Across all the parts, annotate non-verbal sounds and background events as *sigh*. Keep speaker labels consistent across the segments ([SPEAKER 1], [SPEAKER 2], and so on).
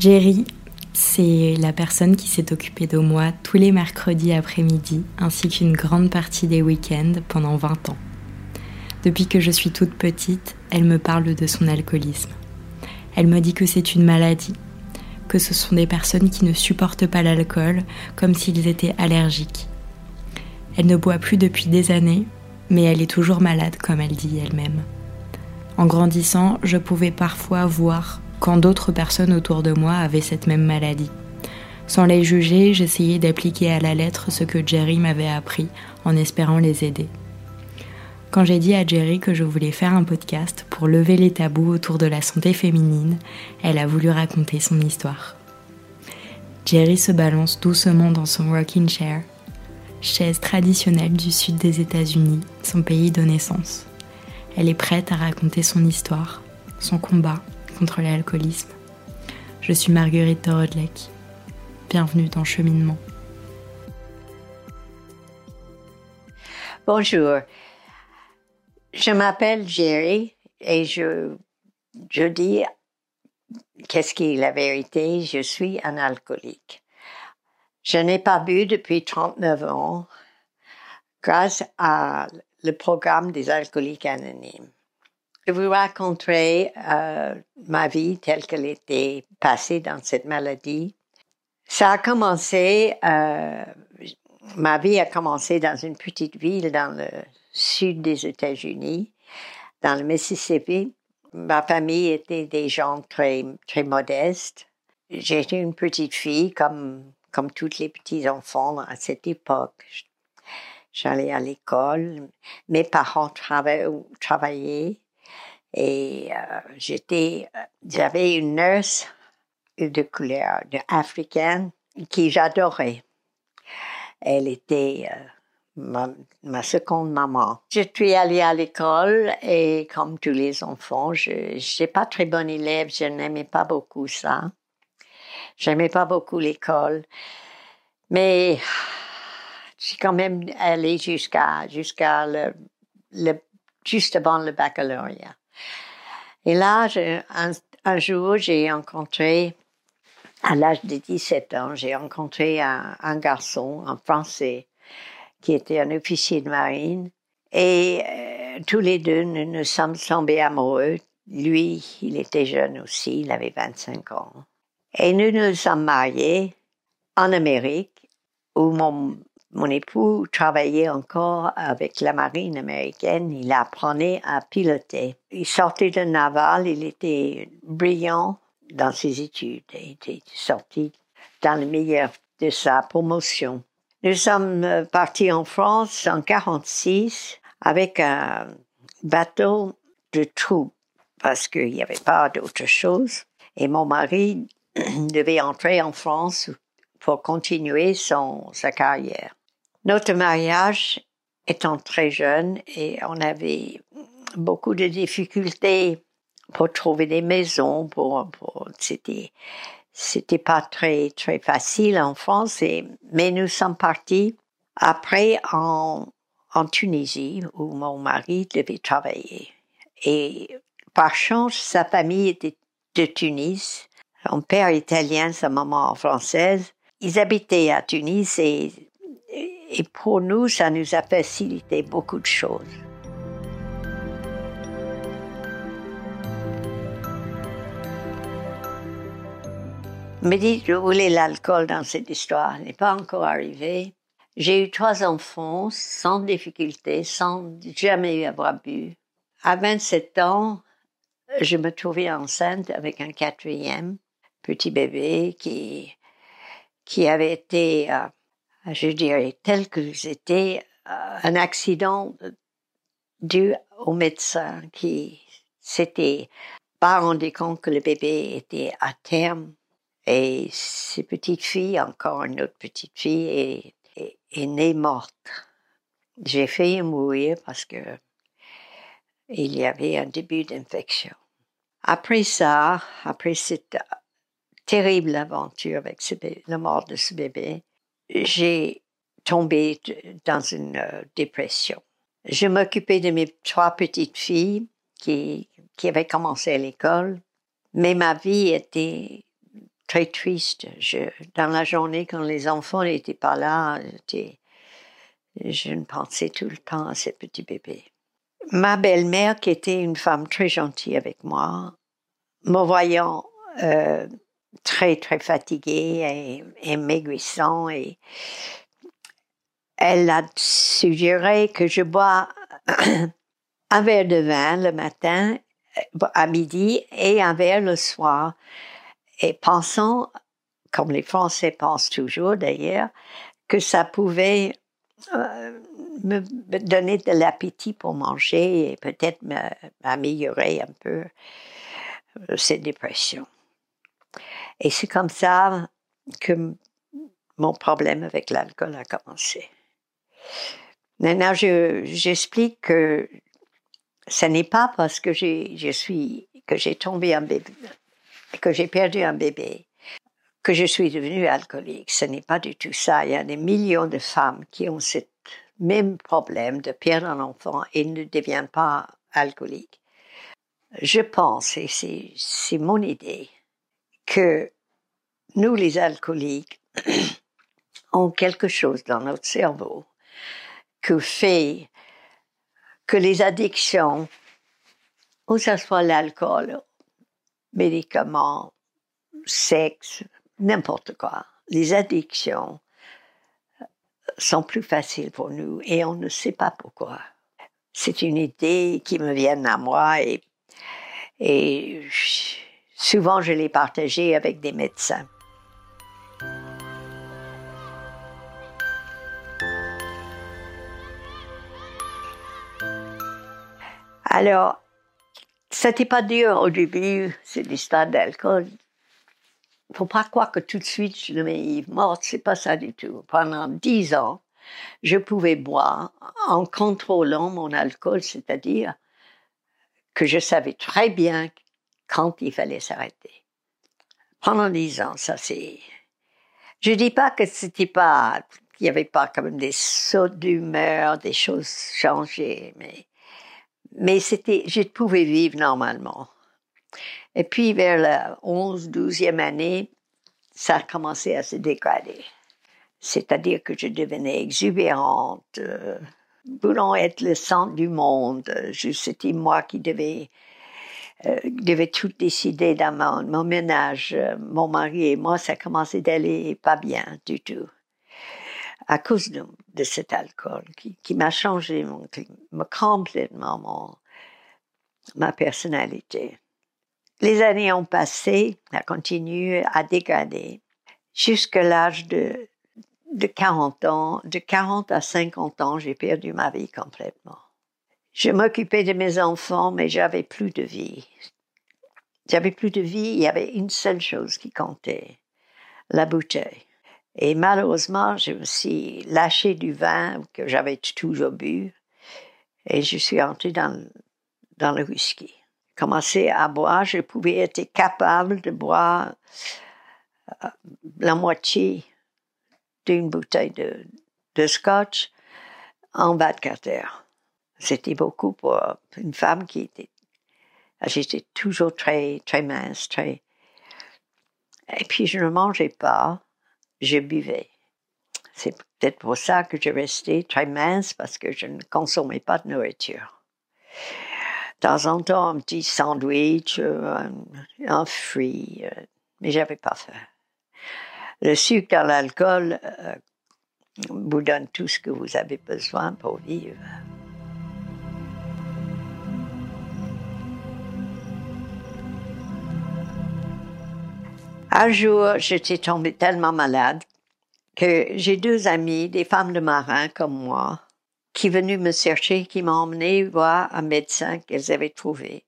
[SPEAKER 1] Jerry, c'est la personne qui s'est occupée de moi tous les mercredis après-midi ainsi qu'une grande partie des week-ends pendant 20 ans. Depuis que je suis toute petite, elle me parle de son alcoolisme. Elle me dit que c'est une maladie, que ce sont des personnes qui ne supportent pas l'alcool comme s'ils étaient allergiques. Elle ne boit plus depuis des années, mais elle est toujours malade comme elle dit elle-même. En grandissant, je pouvais parfois voir quand d'autres personnes autour de moi avaient cette même maladie. Sans les juger, j'essayais d'appliquer à la lettre ce que Jerry m'avait appris en espérant les aider. Quand j'ai dit à Jerry que je voulais faire un podcast pour lever les tabous autour de la santé féminine, elle a voulu raconter son histoire. Jerry se balance doucement dans son rocking chair, chaise traditionnelle du sud des États-Unis, son pays de naissance. Elle est prête à raconter son histoire, son combat contre l'alcoolisme. Je suis Marguerite Torodlek. Bienvenue dans Cheminement.
[SPEAKER 2] Bonjour. Je m'appelle Jerry et je, je dis qu'est-ce qui est la vérité. Je suis un alcoolique. Je n'ai pas bu depuis 39 ans grâce à le programme des alcooliques anonymes. Je vous raconterai euh, ma vie telle qu'elle était passée dans cette maladie. Ça a commencé, euh, ma vie a commencé dans une petite ville dans le sud des États-Unis, dans le Mississippi. Ma famille était des gens très, très modestes. J'étais une petite fille comme, comme tous les petits enfants à cette époque. J'allais à l'école. Mes parents travaillaient et euh, j'étais, j'avais une nurse de couleur africaine qui j'adorais. Elle était euh, ma, seconde maman. Je suis allée à l'école et comme tous les enfants, je n'étais pas très bonne élève, je n'aimais pas beaucoup ça. J'aimais pas beaucoup l'école, mais j'ai quand même allé jusqu'à jusqu'à le, juste avant le baccalauréat. Et là, un, jour, j'ai rencontré, à l'âge de 17 ans, j'ai rencontré un, un, garçon, un Français, qui était un officier de marine. Et euh, tous les deux, nous nous sommes tombés amoureux. Lui, il était jeune aussi, il avait 25 ans. Et nous nous sommes mariés en Amérique, où mon mon époux travaillait encore avec la marine américaine. Il apprenait à piloter. Il sortait de naval. Il était brillant dans ses études. Il était sorti dans le meilleur de sa promotion. Nous sommes partis en France en 46 avec un bateau de troupes parce qu'il n'y avait pas d'autre chose. Et mon mari *clears throat* devait entrer en France pour continuer son, sa carrière. Notre mariage étant très jeune et on avait beaucoup de difficultés pour trouver des maisons, pour, pour c'était c'était pas très très facile en France mais nous sommes partis après en en Tunisie où mon mari devait travailler. Et par chance sa famille était de Tunis. Son père italien sa maman française. Ils habitaient à Tunis et et pour nous, ça nous a facilité beaucoup de choses. Me dites, je voulais l'alcool dans cette histoire, n'est pas encore arrivé. J'ai eu trois enfants sans difficulté, sans jamais avoir bu. À 27 ans, je me trouvais enceinte avec un quatrième petit bébé qui, qui avait été euh, je dirais, tel que c'était euh, un accident dû au médecin qui s'était pas rendu compte que le bébé était à terme. Et ces petites filles, encore une autre petite fille, est, est, née morte. J'ai failli mourir parce que il y avait un début d'infection. Après ça, après cette terrible aventure avec ce la mort de ce bébé, j'ai tombé dans une euh, dépression. Je m'occupais de mes trois petites filles qui, avaient commencé à l'école, mais ma vie était très triste. Dans la journée, quand les enfants n'étaient pas là, je ne pensais tout le temps à ce petit bébé. Ma belle-mère, qui était une femme très gentille avec moi, me voyant euh, très très fatiguée et, et et elle a suggéré que je bois *clears throat* un verre de vin le matin, à midi, et un verre le soir, et pensant, comme les Français pensent toujours d'ailleurs, que ça pouvait euh, me donner de l'appétit pour manger et peut-être m'améliorer un peu euh, cette dépression. Et c'est comme ça que mon problème avec l'alcool a commencé. Maintenant, j'explique que ce n'est pas parce que je suis que j'ai tombé un bébé, que j'ai perdu un bébé, que je suis devenue alcoolique. Ce n'est pas du tout ça. Il y a des millions de femmes qui ont ce même problème de perdre un enfant et ne deviennent pas alcooliques. Je pense, et c'est mon idée, que nous, les alcooliques, *clears throat* ont quelque chose dans notre cerveau que fait que les addictions, ou ce soit l'alcool, médicaments, sexe, n'importe quoi, les addictions sont plus faciles pour nous et on ne sait pas pourquoi. C'est une idée qui me vient à moi et, et souvent je l'ai partagée avec des médecins. Alors, c'était pas dur au début, c'est l'histoire d'alcool. Faut pas croire que tout de suite je devenais morte, c'est pas ça du tout. Pendant dix ans, je pouvais boire en contrôlant mon alcool, c'est-à-dire que je savais très bien quand il fallait s'arrêter. Pendant dix ans, ça c'est. Je dis pas que c'était pas, qu'il y avait pas quand même des sauts d'humeur, des choses changées, mais mais c'était, je pouvais vivre normalement. Et puis vers la 11, 12e année, ça a commencé à se dégrader. C'est-à-dire que je devenais exubérante, euh, voulant être le centre du monde. C'était moi qui devais, euh, devais tout décider dans mon, mon ménage. Mon mari et moi, ça commençait d'aller pas bien du tout à cause de, cet alcool qui, m'a changé mon, complètement mon, ma personnalité. Les années ont passé, a continué à dégrader jusqu'à l'âge de, de 40 ans. De 40 à 50 ans, j'ai perdu ma vie complètement. Je m'occupais de mes enfants, mais j'avais plus de vie. J'avais plus de vie, il y avait une seule chose qui comptait, la bouteille. Et malheureusement, me suis lâché du vin que j'avais toujours bu et je suis entré dans, dans le whisky. Commencé à boire, je pouvais être capable de boire euh, la moitié d'une bouteille de, de scotch en 24 heures. C'était beaucoup pour une femme qui était. J'étais toujours très, très mince, très. Et puis je ne mangeais pas je buvais. C'est peut-être pour ça que je restais très mince parce que je ne consommais pas de nourriture. De temps en temps, un petit sandwich, un, un fruit, euh, mais j'avais pas faim. Le sucre dans l'alcool euh, vous donne tout ce que vous avez besoin pour vivre. Un jour, j'étais tombée tellement malade que j'ai deux amies, des femmes de marins comme moi, qui venaient me chercher, qui m'ont emmené voir un médecin qu'elles avaient trouvé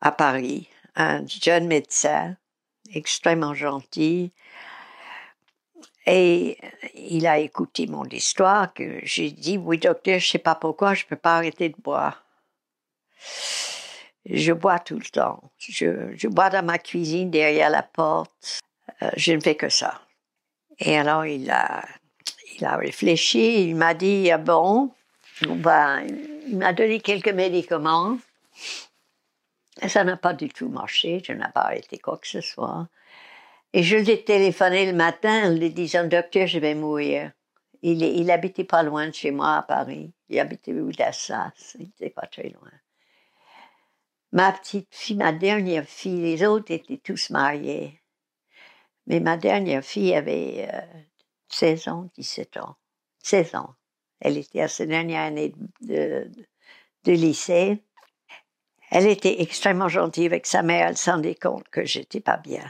[SPEAKER 2] à Paris, un jeune médecin extrêmement gentil. Et il a écouté mon histoire que j'ai dit, oui docteur, je sais pas pourquoi, je peux pas arrêter de boire. Je bois tout le temps. Je, bois dans ma cuisine derrière la porte. Euh, je ne fais que ça. Et alors il a, il a réfléchi. Il m'a dit ah bon, ben, il m'a donné quelques médicaments. Et ça n'a pas du tout marché. Je n'ai pas arrêté quoi que ce soit. Et je lui ai téléphoné le matin en lui disant, docteur, je vais mourir. Il, il habitait pas loin de chez moi à Paris. Il habitait rue d'Assas. Il n'était pas très loin. Ma petite fille, ma dernière fille, les autres étaient tous mariés. Mais ma dernière fille avait 16 euh, ans, 17 ans. 16 ans. Elle était à sa dernière année de, lycée. Elle était extrêmement gentille avec sa mère. Elle s'en rendait compte que j'étais pas bien.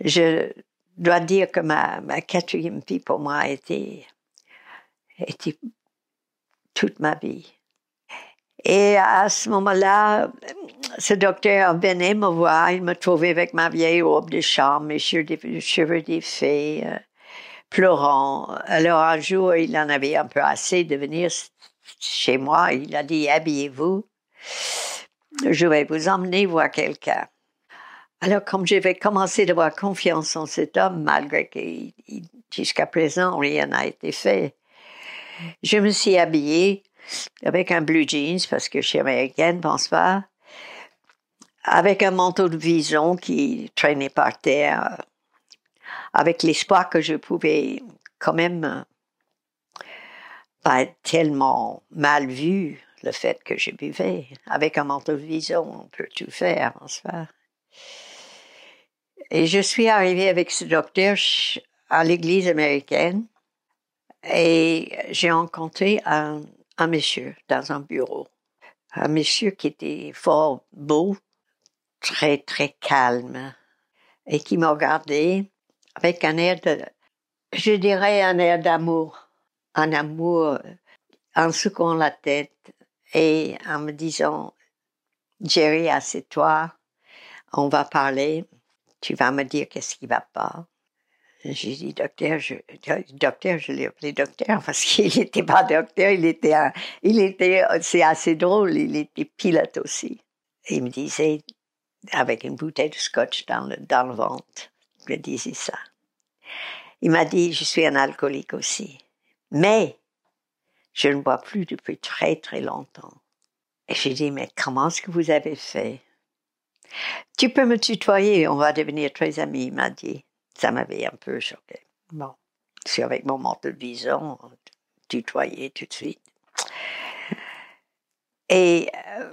[SPEAKER 2] Je dois dire que ma, quatrième fille pour moi été, était toute ma vie. Et à ce moment-là, ce docteur venait me voir, il me trouvait avec ma vieille robe de chambre, mes cheveux défaits, euh, pleurant. Alors un jour, il en avait un peu assez de venir chez moi. Il a dit, habillez-vous. Je vais vous emmener voir quelqu'un. Alors, comme j'avais commencé à avoir confiance en cet homme, malgré que jusqu'à présent rien n'a été fait, je me suis habillée avec un blue jeans parce que je suis américaine, pense pas, avec un manteau de vison qui traînait par terre, avec l'espoir que je pouvais quand même pas être tellement mal vu le fait que je buvais. Avec un manteau de vison, on peut tout faire, pense pas. Et je suis arrivée avec ce docteur à l'église américaine et j'ai rencontré un, un monsieur dans un bureau. Un monsieur qui était fort beau, très, très calme et qui m'a regardé avec un air de, je dirais un air d'amour, un amour en secouant la tête et en me disant, Jerry, assieds-toi, on va parler tu vas me dire qu'est-ce qui va pas. J'ai dit, docteur, je, docteur, je l'ai appelé docteur parce qu'il *laughs* n'était pas docteur, il était, il était, c'est assez drôle, il était pilote aussi. Il me disait, avec une bouteille de scotch dans le, dans le ventre, il me disait ça. Il m'a dit, je suis un alcoolique aussi. Mais, je ne bois plus depuis très très longtemps. Et j'ai dit, mais comment est-ce que vous avez fait? Tu peux me tutoyer, on va devenir très amis, il m'a dit. Ça m'avait un peu choqué. Bon, c'est avec mon manteau de vison, tutoyer tout de suite. Et euh,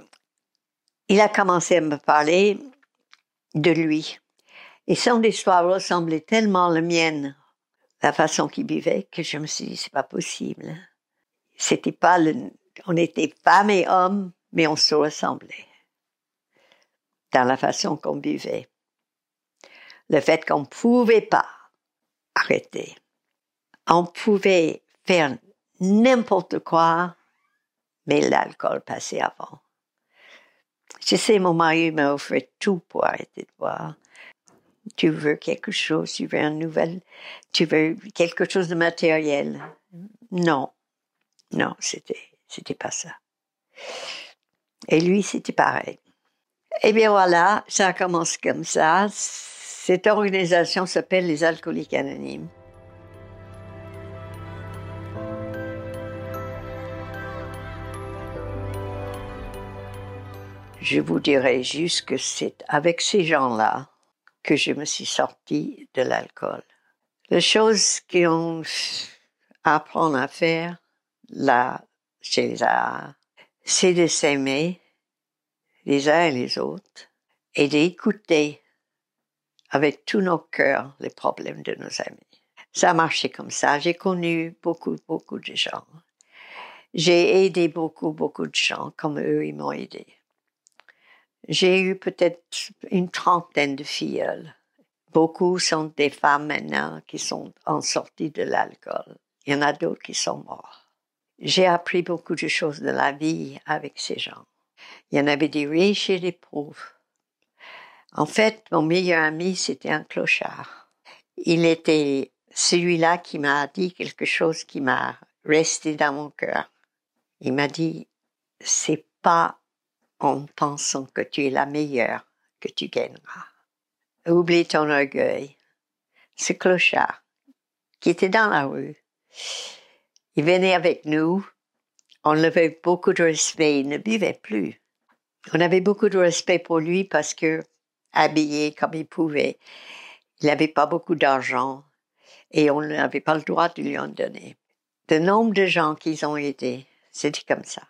[SPEAKER 2] il a commencé à me parler de lui. Et son histoire ressemblait tellement à la mienne, la façon qu'il vivait, que je me suis dit, c'est pas possible. C'était pas le, on était femme et homme, mais on se ressemblait dans la façon qu'on vivait. Le fait qu'on ne pouvait pas arrêter. On pouvait faire n'importe quoi, mais l'alcool passait avant. Je sais, mon mari m'a offert tout pour arrêter de boire. Tu veux quelque chose, tu veux une nouvelle, tu veux quelque chose de matériel? Non, non, c'était, c'était pas ça. Et lui, c'était pareil. Eh bien voilà, ça commence comme ça. Cette organisation s'appelle les Alcooliques Anonymes. Je vous dirais juste que c'est avec ces gens-là que je me suis sortie de l'alcool. La chose qu'on apprend à faire là, chez les c'est de s'aimer, les uns et les autres et d'écouter avec tout nos cœurs les problèmes de nos amis. Ça a marché comme ça. J'ai connu beaucoup, beaucoup de gens. J'ai aidé beaucoup, beaucoup de gens comme eux, ils m'ont aidé. J'ai eu peut-être une trentaine de filles. Beaucoup sont des femmes maintenant qui sont en sortie de l'alcool. Il y en a d'autres qui sont morts. J'ai appris beaucoup de choses de la vie avec ces gens. Il y en avait des riches et des pauvres. En fait, mon meilleur ami, c'était un clochard. Il était celui-là qui m'a dit quelque chose qui m'a resté dans mon cœur. Il m'a dit, c'est pas en pensant que tu es la meilleure que tu gagneras. Oublie ton orgueil. Ce clochard, qui était dans la rue, il venait avec nous, on avait beaucoup de respect, il ne buvait plus. On avait beaucoup de respect pour lui parce que, habillé comme il pouvait, Il n'avait pas beaucoup d'argent et on n'avait pas le droit de lui en donner. Le nombre de gens qu'ils ont aidés, c'était comme ça.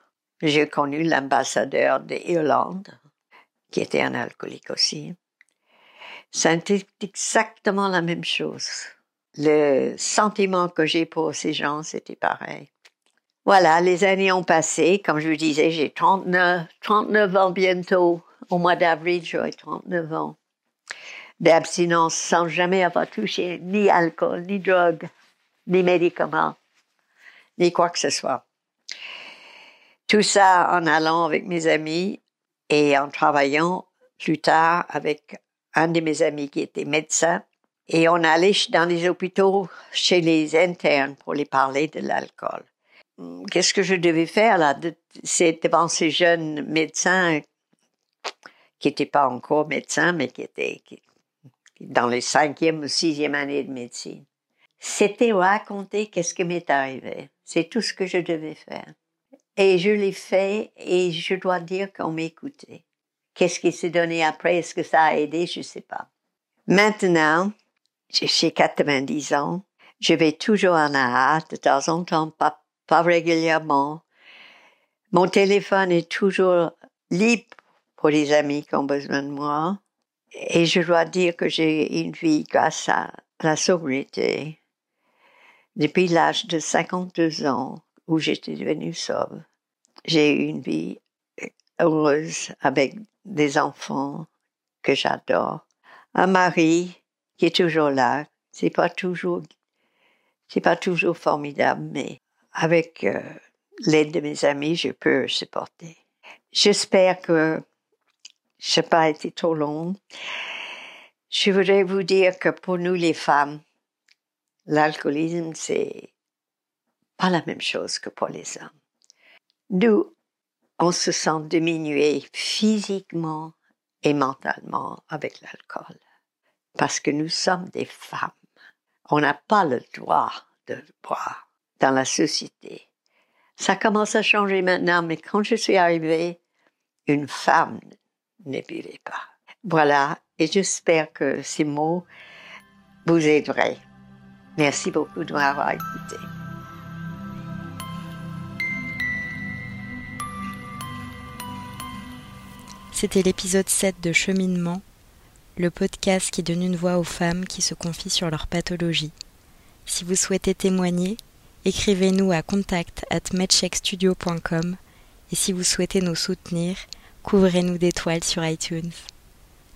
[SPEAKER 2] J'ai connu l'ambassadeur d'Irlande, qui était un alcoolique aussi. C'était exactement la même chose. Le sentiment que j'ai pour ces gens, c'était pareil. Voilà, les années ont passé. Comme je vous disais, j'ai 39, 39 ans bientôt. Au mois d'avril, j'aurai 39 ans d'abstinence sans jamais avoir touché ni alcool, ni drogue, ni médicaments, ni quoi que ce soit. Tout ça en allant avec mes amis et en travaillant plus tard avec un de mes amis qui était médecin. Et on allait dans les hôpitaux chez les internes pour les parler de l'alcool. Qu'est-ce que je devais faire là? C'est devant ces jeunes médecins qui n'étaient pas encore médecins, mais qui étaient dans les cinquième ou sixième années de médecine. C'était raconter qu'est-ce qui m'est arrivé. C'est tout ce que je devais faire. Et je l'ai fait et je dois dire qu'on m'écoutait. Qu'est-ce qui s'est donné après? Est-ce que ça a aidé? Je sais pas. Maintenant, j'ai 90 ans. Je vais toujours en hâte, de temps en temps, pas, pas régulièrement. Mon téléphone est toujours libre pour les amis qui ont besoin de moi. Et je dois dire que j'ai une vie grâce à la sobriété. Depuis l'âge de 52 ans où j'étais devenue sobre, j'ai une vie heureuse avec des enfants que j'adore, un mari qui est toujours là. C'est pas toujours, c'est pas toujours formidable, mais avec euh, l'aide de mes amis, je peux supporter. J'espère que je n'ai pas été trop long. Je voudrais vous dire que pour nous les femmes, l'alcoolisme, c'est pas la même chose que pour les hommes. Nous, on se sent diminué physiquement et mentalement avec l'alcool. Parce que nous sommes des femmes. On n'a pas le droit de boire dans la société. Ça commence à changer maintenant, mais quand je suis arrivée, une femme ne buvez pas. Voilà, et j'espère que ces mots vous aideraient. Merci beaucoup de m'avoir écouté.
[SPEAKER 1] C'était l'épisode 7 de Cheminement, le podcast qui donne une voix aux femmes qui se confient sur leur pathologie. Si vous souhaitez témoigner, écrivez-nous à contact at et si vous souhaitez nous soutenir, couvrez-nous d'étoiles sur iTunes.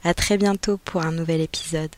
[SPEAKER 1] À très bientôt pour un nouvel épisode.